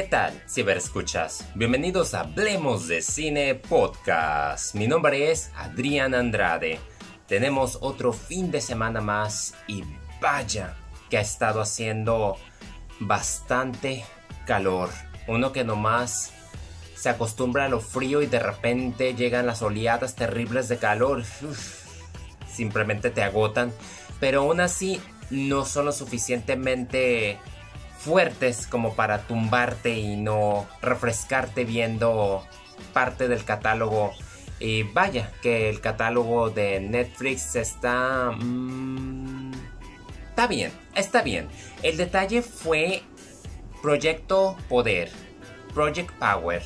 ¿Qué tal, ciberescuchas? Bienvenidos a Hablemos de Cine Podcast. Mi nombre es Adrián Andrade. Tenemos otro fin de semana más y vaya que ha estado haciendo bastante calor. Uno que nomás se acostumbra a lo frío y de repente llegan las oleadas terribles de calor. simplemente te agotan. Pero aún así no son lo suficientemente fuertes como para tumbarte y no refrescarte viendo parte del catálogo. Y vaya, que el catálogo de Netflix está... Mm, está bien, está bien. El detalle fue Proyecto Poder, Project Power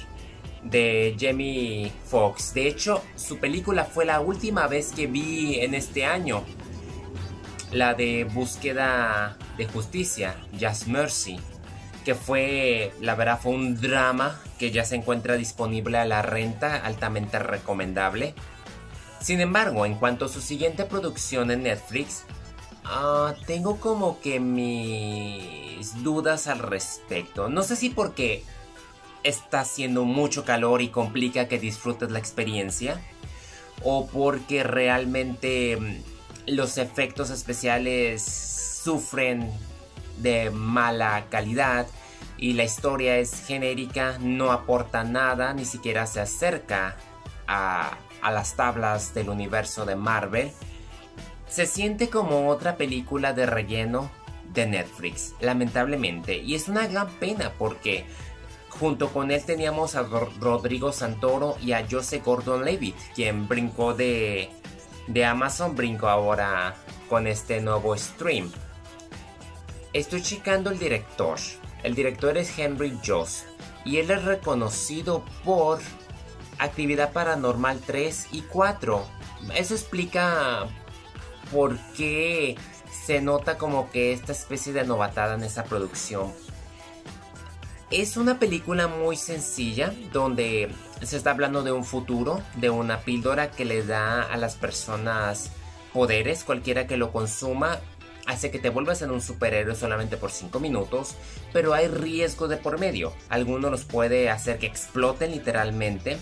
de Jamie Foxx. De hecho, su película fue la última vez que vi en este año. La de Búsqueda de Justicia, Just Mercy. Que fue, la verdad, fue un drama que ya se encuentra disponible a la renta, altamente recomendable. Sin embargo, en cuanto a su siguiente producción en Netflix, ah, tengo como que mis dudas al respecto. No sé si porque está haciendo mucho calor y complica que disfrutes la experiencia. O porque realmente mm, los efectos especiales sufren de mala calidad y la historia es genérica, no aporta nada, ni siquiera se acerca a, a las tablas del universo de Marvel. Se siente como otra película de relleno de Netflix, lamentablemente, y es una gran pena porque Junto con él teníamos a Rodrigo Santoro y a Jose Gordon Levitt, quien brincó de, de Amazon, brincó ahora con este nuevo stream. Estoy checando el director. El director es Henry Joss y él es reconocido por Actividad Paranormal 3 y 4. Eso explica por qué se nota como que esta especie de novatada en esa producción. Es una película muy sencilla donde se está hablando de un futuro, de una píldora que le da a las personas poderes, cualquiera que lo consuma hace que te vuelvas en un superhéroe solamente por 5 minutos, pero hay riesgo de por medio. Algunos los puede hacer que exploten literalmente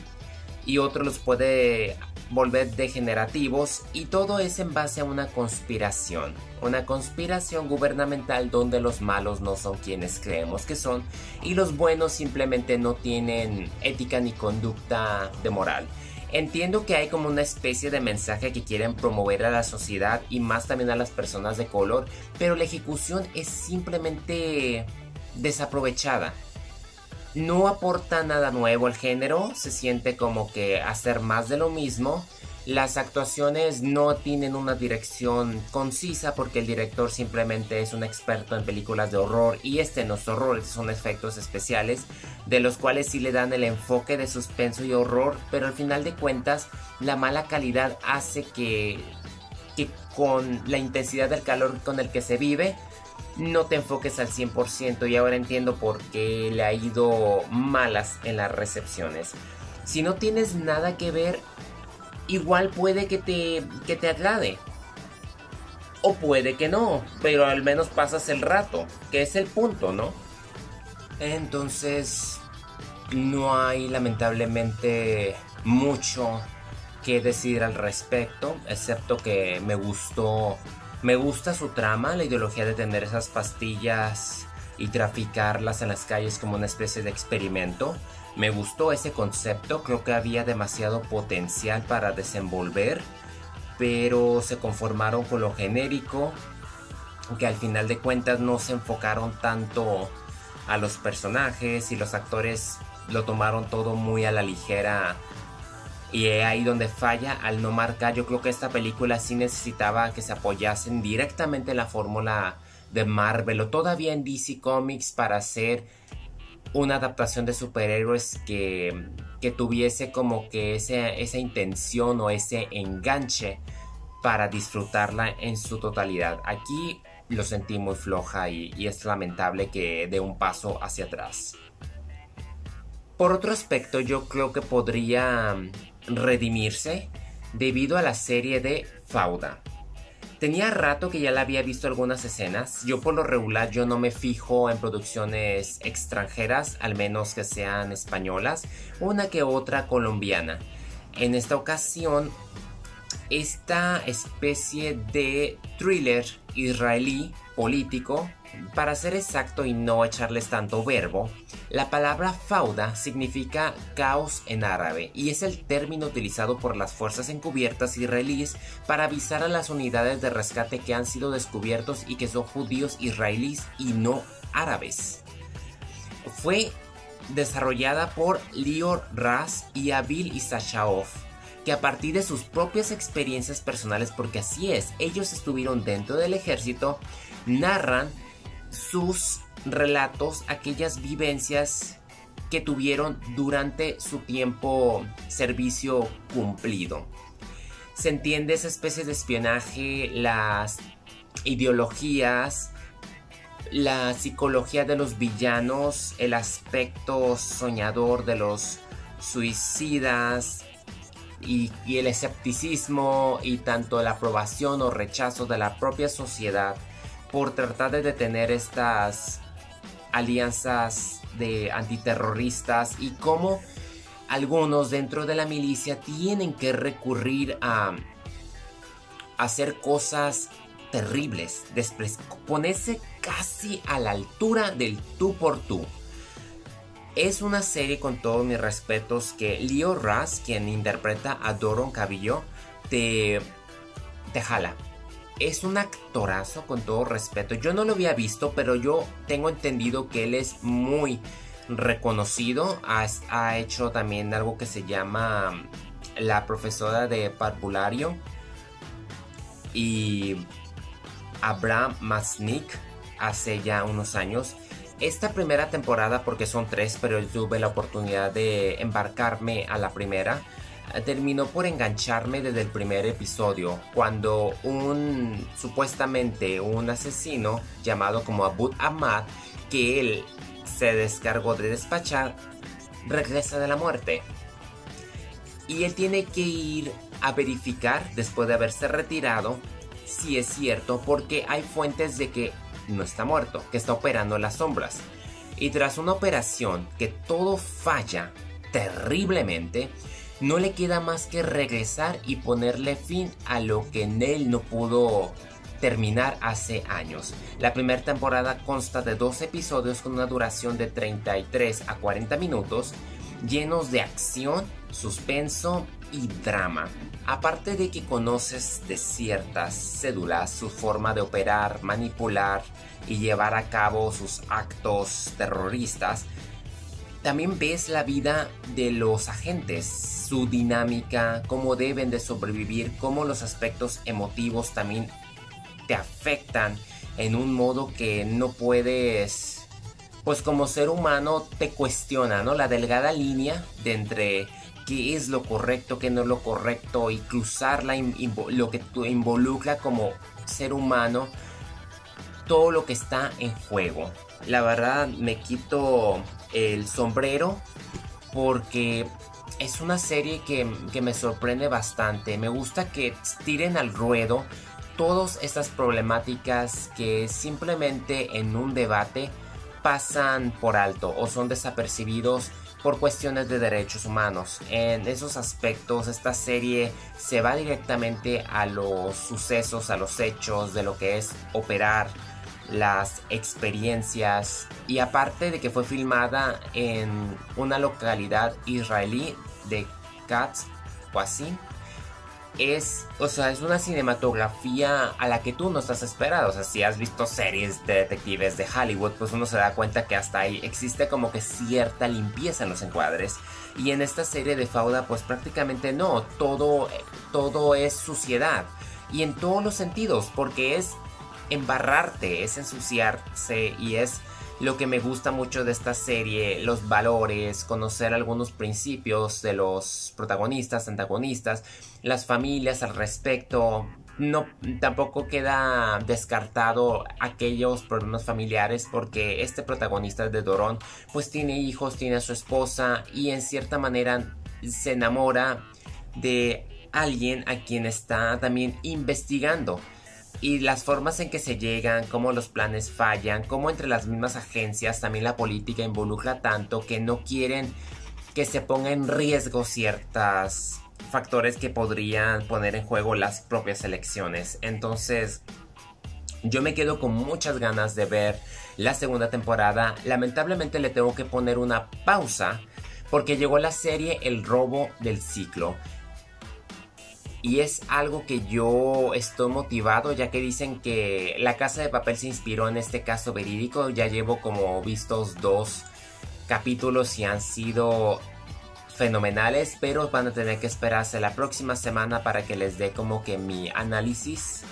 y otros los puede volver degenerativos y todo es en base a una conspiración, una conspiración gubernamental donde los malos no son quienes creemos que son y los buenos simplemente no tienen ética ni conducta de moral. Entiendo que hay como una especie de mensaje que quieren promover a la sociedad y más también a las personas de color, pero la ejecución es simplemente desaprovechada no aporta nada nuevo al género, se siente como que hacer más de lo mismo. Las actuaciones no tienen una dirección concisa porque el director simplemente es un experto en películas de horror y este no es horror, son efectos especiales de los cuales sí le dan el enfoque de suspenso y horror, pero al final de cuentas la mala calidad hace que, que con la intensidad del calor con el que se vive no te enfoques al 100% y ahora entiendo por qué le ha ido malas en las recepciones. Si no tienes nada que ver, igual puede que te, que te agrade. O puede que no, pero al menos pasas el rato, que es el punto, ¿no? Entonces, no hay lamentablemente mucho que decir al respecto, excepto que me gustó me gusta su trama, la ideología de tener esas pastillas y traficarlas en las calles como una especie de experimento. Me gustó ese concepto, creo que había demasiado potencial para desenvolver, pero se conformaron con lo genérico, que al final de cuentas no se enfocaron tanto a los personajes y los actores lo tomaron todo muy a la ligera y es ahí donde falla al no marcar. Yo creo que esta película sí necesitaba que se apoyasen directamente en la fórmula de Marvel o todavía en DC Comics para hacer una adaptación de superhéroes que, que tuviese como que esa intención o ese enganche para disfrutarla en su totalidad. Aquí lo sentí muy floja y, y es lamentable que dé un paso hacia atrás. Por otro aspecto, yo creo que podría redimirse debido a la serie de Fauda. Tenía rato que ya la había visto algunas escenas. Yo por lo regular yo no me fijo en producciones extranjeras, al menos que sean españolas, una que otra colombiana. En esta ocasión, esta especie de thriller israelí político para ser exacto y no echarles tanto verbo, la palabra fauda significa caos en árabe y es el término utilizado por las fuerzas encubiertas israelíes para avisar a las unidades de rescate que han sido descubiertos y que son judíos israelíes y no árabes. Fue desarrollada por Lior Ras y Abil Isashaov que a partir de sus propias experiencias personales, porque así es, ellos estuvieron dentro del ejército, narran sus relatos, aquellas vivencias que tuvieron durante su tiempo servicio cumplido. Se entiende esa especie de espionaje, las ideologías, la psicología de los villanos, el aspecto soñador de los suicidas y, y, el escepticismo y tanto la aprobación o rechazo de la propia sociedad por tratar de detener estas alianzas de antiterroristas y cómo algunos dentro de la milicia tienen que recurrir a hacer cosas terribles, ponerse casi a la altura del tú por tú. Es una serie con todos mis respetos que Leo Ras, quien interpreta a Doron Cabillo, te, te jala es un actorazo con todo respeto. Yo no lo había visto, pero yo tengo entendido que él es muy reconocido. Ha, hecho también algo que se llama mm, La profesora de parvulario. Y Abraham Masnik hace ya unos años. Esta primera temporada, porque son tres, pero yo tuve la oportunidad de embarcarme a la primera terminó por engancharme desde el primer episodio, cuando un supuestamente un asesino llamado como Abu Ahmad, que él se descargó de despachar, regresa de la muerte. Y él tiene que ir a verificar, después de haberse retirado, si es cierto, porque hay fuentes de que no está muerto, que está operando en las sombras. Y tras una operación que todo falla terriblemente, no le queda más que regresar y ponerle fin a lo que él no pudo terminar hace años. La primera temporada consta de dos episodios con una duración de 33 a 40 minutos, llenos de acción, suspenso y drama. Aparte de que conoces de ciertas cédulas su forma de operar, manipular y llevar a cabo sus actos terroristas, también ves la vida de los agentes, su dinámica, cómo deben de sobrevivir, cómo los aspectos emotivos también te afectan en un modo que no puedes, pues como ser humano te cuestiona, ¿no? La delgada línea de entre qué es lo correcto, qué no es lo correcto y cruzar lo que involucra como ser humano todo lo que está en juego. La verdad me quito el sombrero porque es una serie que, me sorprende bastante. Me gusta que tiren al ruedo todas estas problemáticas que simplemente en un debate pasan por alto o son desapercibidos por cuestiones de derechos humanos. En esos aspectos esta serie se va directamente a los sucesos, a los hechos de lo que es operar las experiencias y aparte de que fue filmada en una localidad israelí de Katz Qasim es, o sea, es una cinematografía a la que tú no estás esperado. O sea, si has visto series de detectives de Hollywood, pues uno se da cuenta que hasta ahí existe como que cierta limpieza en los encuadres. Y en esta serie de Fauda, pues prácticamente no, todo, todo es suciedad. Y en todos los sentidos, porque es embarrarte, es ensuciarse y es lo que me gusta mucho de esta serie, los valores, conocer algunos principios de los protagonistas, antagonistas, las familias al respecto. No, tampoco queda descartado aquellos problemas familiares porque este protagonista de Dorón pues tiene hijos, tiene a su esposa y en cierta manera se enamora de alguien a quien está también investigando y las formas en que se llegan, cómo los planes fallan, cómo entre las mismas agencias también la política involucra tanto que no quieren que se ponga en riesgo ciertas factores que podrían poner en juego las propias elecciones. Entonces, yo me quedo con muchas ganas de ver la segunda temporada. Lamentablemente le tengo que poner una pausa porque llegó la serie El robo del ciclo. Y es algo que yo estoy motivado ya que dicen que La Casa de Papel se inspiró en este caso verídico. Ya llevo como vistos dos capítulos y han sido fenomenales, pero van a tener que esperarse la próxima semana para que les dé como que mi análisis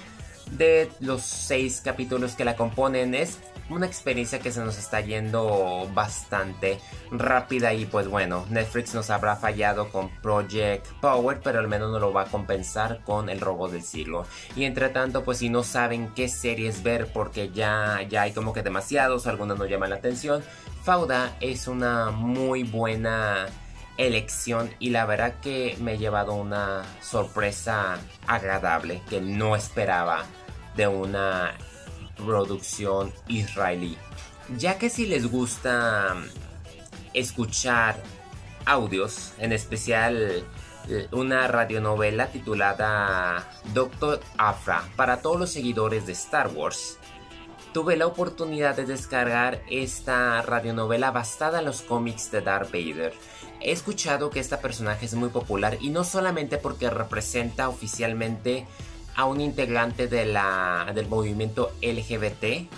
de los seis capítulos que la componen. Es una experiencia que se nos está yendo bastante rápida y pues bueno, Netflix nos habrá fallado con Project Power, pero al menos no lo va a compensar con el robo del siglo. Y entre tanto, pues si no saben qué series ver porque ya, ya hay como que demasiados, algunas no llaman la atención, Fauda es una muy buena elección y la verdad que me he llevado una sorpresa agradable que no esperaba de una producción israelí. Ya que si les gusta escuchar audios, en especial eh, una radionovela titulada Doctor Afra para todos los seguidores de Star Wars, tuve la oportunidad de descargar esta radionovela basada en los cómics de Darth Vader. He escuchado que esta personaje es muy popular y no solamente porque representa oficialmente a un integrante de del movimiento LGBT,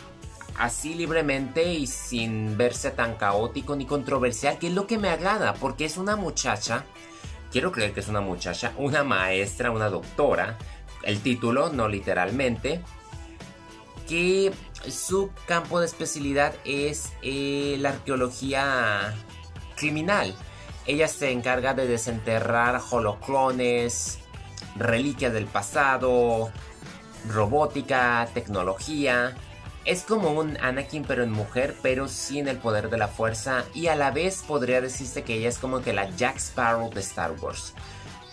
así libremente y sin verse tan caótico ni controversial, que es lo que me agrada, porque es una muchacha, quiero creer que es una muchacha, una maestra, una doctora, el título, no literalmente, que su campo de especialidad es eh, la arqueología criminal. Ella se encarga de desenterrar holoclones, reliquias del pasado, robótica, tecnología. Es como un Anakin pero en mujer, pero sin el poder de la fuerza y a la vez podría decirse que ella es como que la Jack Sparrow de Star Wars.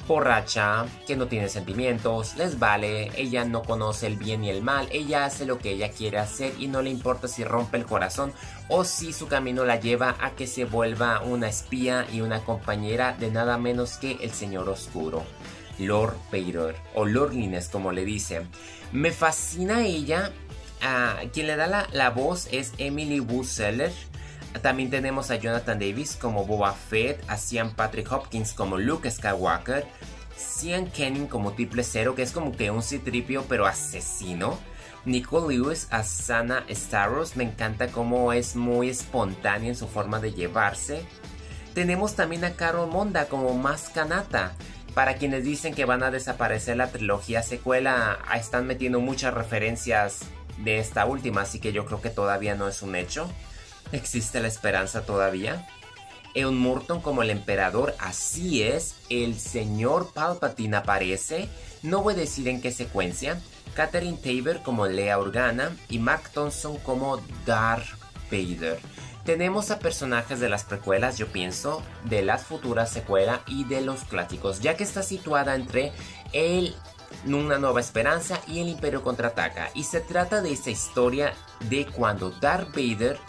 Borracha, que no tiene sentimientos, les vale, ella no conoce el bien y el mal, ella hace lo que ella quiere hacer y no le importa si rompe el corazón o si su camino la lleva a que se vuelva una espía y una compañera de nada menos que el Señor Oscuro. Lord Vader o Lord Lines como le dice. Me fascina ella. Quien le da la, voz es Emily Seller. También tenemos a Jonathan Davis como Boba Fett, a Cian Patrick Hopkins como Luke Skywalker, Cian Kenning como Triple Zero, que es como que un citripio pero asesino. Nicole Lewis a Sana Starros, me encanta cómo es muy espontánea en su forma de llevarse. Tenemos también a Carol Monda como Maskanata, para quienes dicen que van a desaparecer la trilogía secuela, están metiendo muchas referencias de esta última, así que yo creo que todavía no es un hecho. ¿Existe la esperanza todavía? Eon Morton como el emperador, así es, el señor Palpatine aparece, no voy a decir en qué secuencia, Catherine Tabor como Lea Organa y Mark Thompson como Darth Vader. Tenemos a personajes de las precuelas, yo pienso, de las futuras secuelas y de los clásicos, ya que está situada entre el Una Nueva Esperanza y el Imperio Contraataca. Y se trata de esa historia de cuando Darth Vader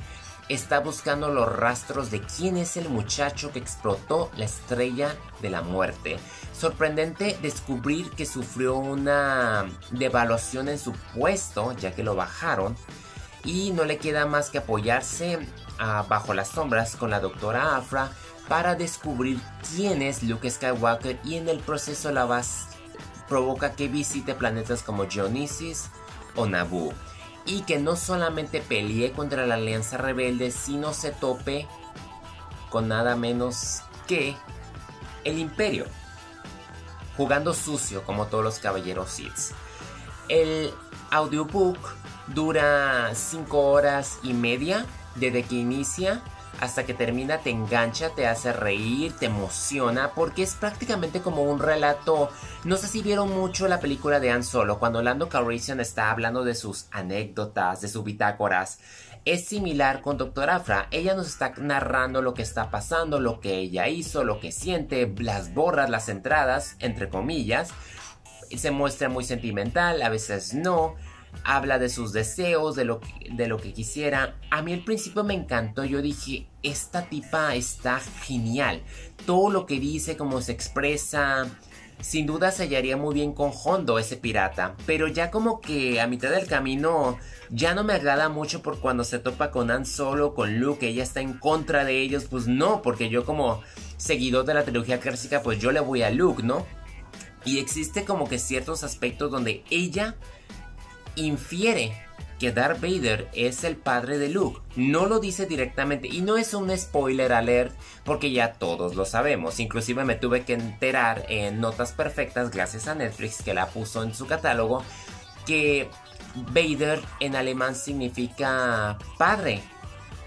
está buscando los rastros de quién es el muchacho que explotó la estrella de la muerte. Sorprendente descubrir que sufrió una devaluación en su puesto, ya que lo bajaron. Y no le queda más que apoyarse Bajo las Sombras con la doctora Afra para descubrir quién es Luke Skywalker y en el proceso la vas provoca que visite planetas como Geonosis o Naboo y que no solamente pelee contra la Alianza Rebelde, sino se tope con nada menos que el Imperio, jugando sucio como todos los caballeros Sith. El audiobook dura 5 horas y media desde que inicia hasta que termina te engancha, te hace reír, te emociona, porque es prácticamente como un relato. No sé si vieron mucho la película de Han Solo, cuando Lando Calrissian está hablando de sus anécdotas, de sus bitácoras. Es similar con Doctor Afra, ella nos está narrando lo que está pasando, lo que ella hizo, lo que siente, las borras, las entradas, entre comillas. Se muestra muy sentimental, a veces no habla de sus deseos, de lo, que, de lo que quisiera. A mí al principio me encantó, yo dije, esta tipa está genial. Todo lo que dice, cómo se expresa, sin duda se hallaría muy bien con Hondo, ese pirata. Pero ya como que a mitad del camino ya no me agrada mucho por cuando se topa con Han Solo, con Luke, ella está en contra de ellos. Pues no, porque yo como seguidor de la trilogía clásica, pues yo le voy a Luke, ¿no? Y existe como que ciertos aspectos donde ella infiere que Darth Vader es el padre de Luke. No lo dice directamente y no es un spoiler alert porque ya todos lo sabemos. Inclusive me tuve que enterar en Notas Perfectas gracias a Netflix que la puso en su catálogo que Vader en alemán significa padre.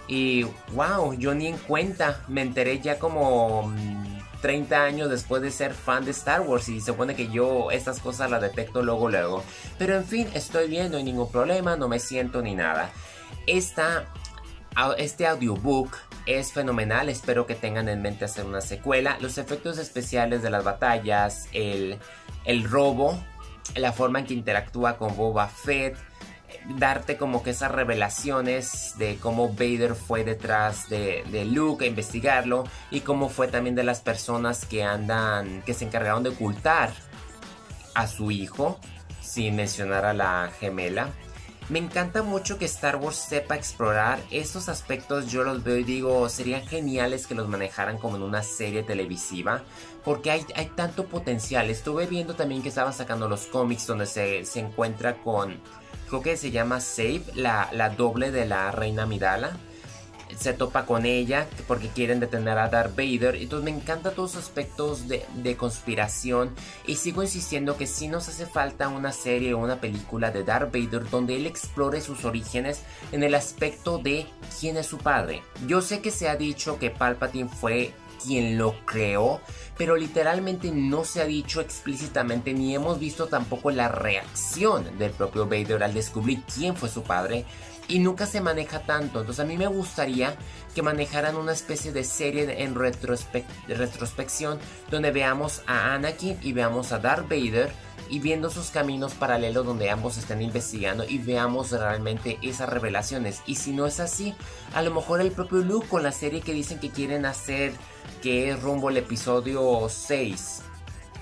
Y wow, yo ni en cuenta, me enteré ya como mm, 30 años después de ser fan de Star Wars y se supone que yo estas cosas las detecto luego luego. Pero en fin, estoy bien, no hay ningún problema, no me siento ni nada. Esta, este audiobook es fenomenal, espero que tengan en mente hacer una secuela. Los efectos especiales de las batallas, el, el robo, la forma en que interactúa con Boba Fett darte como que esas revelaciones de cómo Vader fue detrás de, Luke a investigarlo y cómo fue también de las personas que andan, que se encargaron de ocultar a su hijo, sin mencionar a la gemela. Me encanta mucho que Star Wars sepa explorar esos aspectos, yo los veo y digo, serían geniales que los manejaran como en una serie televisiva, porque hay, hay tanto potencial. Estuve viendo también que estaban sacando los cómics donde se, se encuentra con creo que se llama Save, la, la doble de la reina Midala se topa con ella porque quieren detener a Darth Vader. Entonces me encanta todos los aspectos de, de, conspiración y sigo insistiendo que si nos hace falta una serie o una película de Darth Vader donde él explore sus orígenes en el aspecto de quién es su padre. Yo sé que se ha dicho que Palpatine fue quien lo creó, pero literalmente no se ha dicho explícitamente ni hemos visto tampoco la reacción del propio Vader al descubrir quién fue su padre y nunca se maneja tanto. Entonces a mí me gustaría que manejaran una especie de serie en retrospección donde veamos a Anakin y veamos a Darth Vader y viendo sus caminos paralelos donde ambos estén investigando y veamos realmente esas revelaciones. Y si no es así, a lo mejor el propio Luke con la serie que dicen que quieren hacer, que es rumbo al episodio 6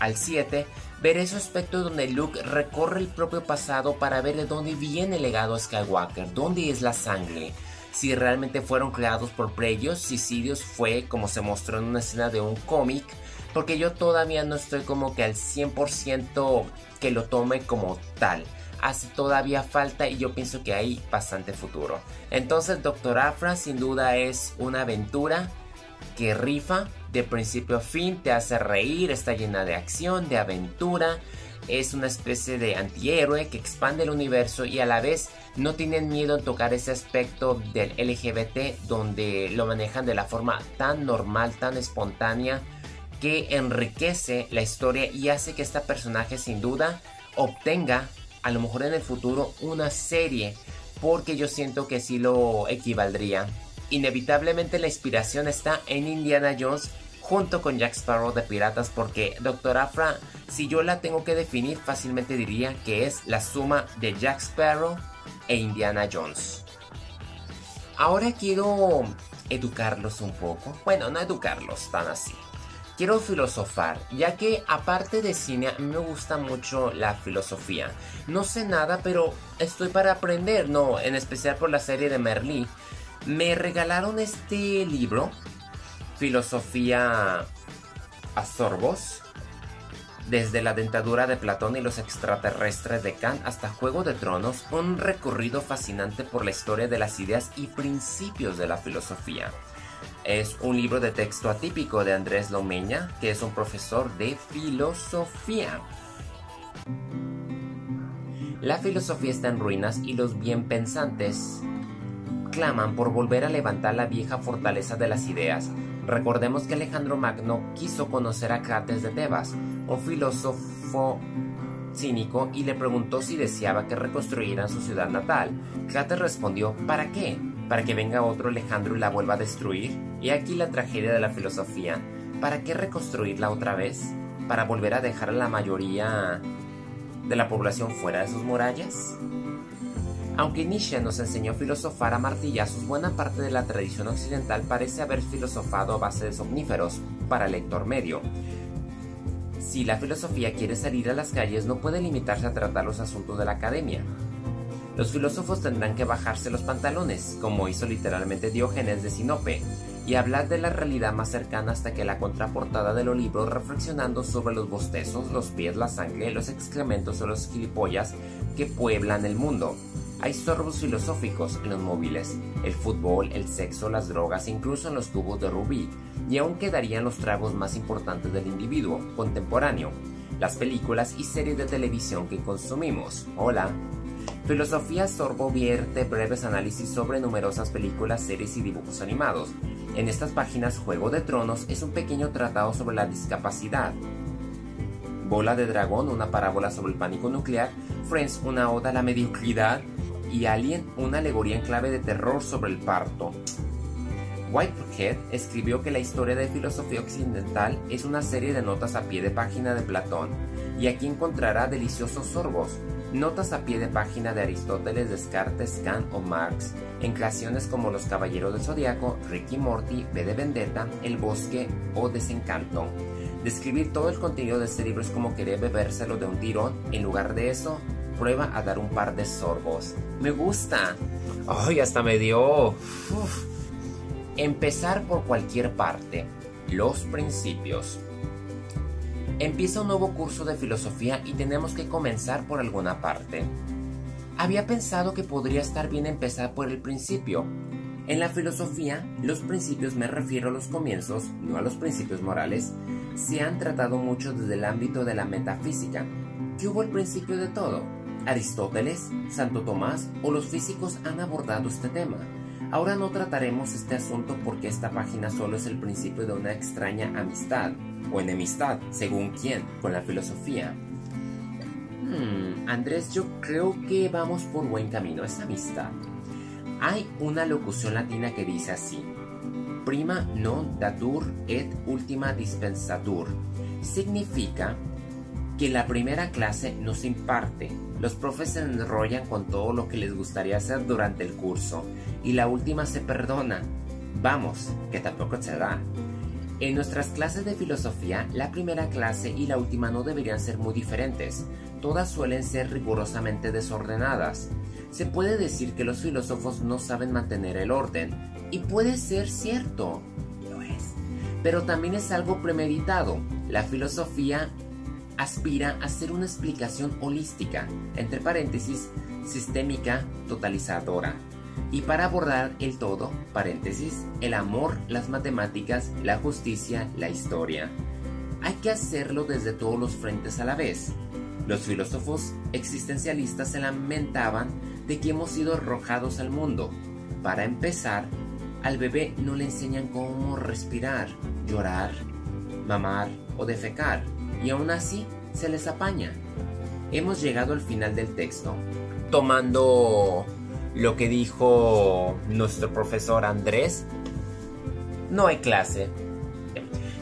al 7, ver ese aspecto donde Luke recorre el propio pasado para ver de dónde viene el legado Skywalker, dónde es la sangre. Si realmente fueron creados por Preyos, si Sidious fue como se mostró en una escena de un cómic, porque yo todavía no estoy como que al 100% que lo tome como tal. Hace todavía falta y yo pienso que hay bastante futuro. Entonces Doctor Afra sin duda es una aventura que rifa de principio a fin, te hace reír, está llena de acción, de aventura, es una especie de antihéroe que expande el universo y a la vez no tienen miedo en tocar ese aspecto del LGBT donde lo manejan de la forma tan normal, tan espontánea que enriquece la historia y hace que este personaje sin duda obtenga a lo mejor en el futuro una serie porque yo siento que sí lo equivaldría inevitablemente la inspiración está en Indiana Jones junto con Jack Sparrow de Piratas porque Doctor Afra, si yo la tengo que definir fácilmente diría que es la suma de Jack Sparrow e Indiana Jones. Ahora quiero educarlos un poco, bueno, no educarlos tan así. Quiero filosofar, ya que aparte de cine me gusta mucho la filosofía. No sé nada, pero estoy para aprender, no, en especial por la serie de Merlí me regalaron este libro, Filosofía a Sorbos, desde la dentadura de Platón y los extraterrestres de Kant hasta Juego de Tronos, un recorrido fascinante por la historia de las ideas y principios de la filosofía. Es un libro de texto atípico de Andrés Lomeña, que es un profesor de filosofía. La filosofía está en ruinas y los bien pensantes claman por volver a levantar la vieja fortaleza de las ideas. Recordemos que Alejandro Magno quiso conocer a Crates de Tebas, un filósofo cínico, y le preguntó si deseaba que reconstruyeran su ciudad natal. Crates respondió, ¿para qué? ¿Para que venga otro Alejandro y la vuelva a destruir? Y aquí la tragedia de la filosofía. ¿Para qué reconstruirla otra vez? ¿Para volver a dejar a la mayoría de la población fuera de sus murallas? Aunque Nietzsche nos enseñó a filosofar a martillazos, buena parte de la tradición occidental parece haber filosofado a base de somníferos para el lector medio. Si la filosofía quiere salir a las calles, no puede limitarse a tratar los asuntos de la academia. Los filósofos tendrán que bajarse los pantalones, como hizo literalmente Diógenes de Sinope, y hablar de la realidad más cercana hasta que la contraportada de los libros reflexionando sobre los bostezos, los pies, la sangre, los excrementos o los gilipollas que pueblan el mundo. Hay sorbos filosóficos en los móviles, el fútbol, el sexo, las drogas, incluso en los tubos de rubí, y aún quedarían los tragos más importantes del individuo contemporáneo, las películas y series de televisión que consumimos. Hola. Filosofía Sorbo vierte breves análisis sobre numerosas películas, series y dibujos animados. En estas páginas Juego de Tronos es un pequeño tratado sobre la discapacidad. Bola de Dragón, una parábola sobre el pánico nuclear. Friends, una oda a la mediocridad. Y Alien, una alegoría en clave de terror sobre el parto. Whitehead escribió que la historia de filosofía occidental es una serie de notas a pie de página de Platón, y aquí encontrará deliciosos sorbos, notas a pie de página de Aristóteles, Descartes, Kant o Marx, en creaciones como Los Caballeros del Zodiaco, Ricky Morty, B de Vendetta, El Bosque o Desencanto. Describir todo el contenido de este libro es como querer bebérselo de un tirón, en lugar de eso, prueba a dar un par de sorbos. Me gusta. Ay, hasta me dio... Empezar por cualquier parte. Los principios. Empieza un nuevo curso de filosofía y tenemos que comenzar por alguna parte. Había pensado que podría estar bien empezar por el principio. En la filosofía, los principios me refiero a los comienzos, no a los principios morales, se han tratado mucho desde el ámbito de la metafísica. ¿Qué hubo el principio de todo? Aristóteles, Santo Tomás o los físicos han abordado este tema. Ahora no trataremos este asunto porque esta página solo es el principio de una extraña amistad, o enemistad, según quién, con la filosofía. Hmm, Andrés, yo creo que vamos por buen camino, es amistad. Hay una locución latina que dice así, prima non datur et ultima dispensatur. Significa que la primera clase no se imparte, los profes se enrollan con todo lo que les gustaría hacer durante el curso y la última se perdona. Vamos, que tampoco se da. En nuestras clases de filosofía, la primera clase y la última no deberían ser muy diferentes. Todas suelen ser rigurosamente desordenadas. Se puede decir que los filósofos no saben mantener el orden, y puede ser cierto, lo es. Pero también es algo premeditado. La filosofía aspira a ser una explicación holística, entre paréntesis, sistémica, totalizadora. Y para abordar el todo, paréntesis, el amor, las matemáticas, la justicia, la historia. Hay que hacerlo desde todos los frentes a la vez. Los filósofos existencialistas se lamentaban de que hemos sido arrojados al mundo. Para empezar, al bebé no le enseñan cómo respirar, llorar, mamar o defecar y aún así se les apaña. Hemos llegado al final del texto. Tomando lo que dijo nuestro profesor Andrés, no hay clase.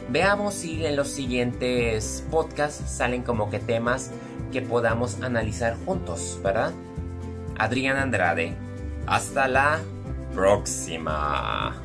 Veamos si en los siguientes podcasts salen como que temas que podamos analizar juntos, ¿verdad? Adrián Andrade. Hasta la próxima.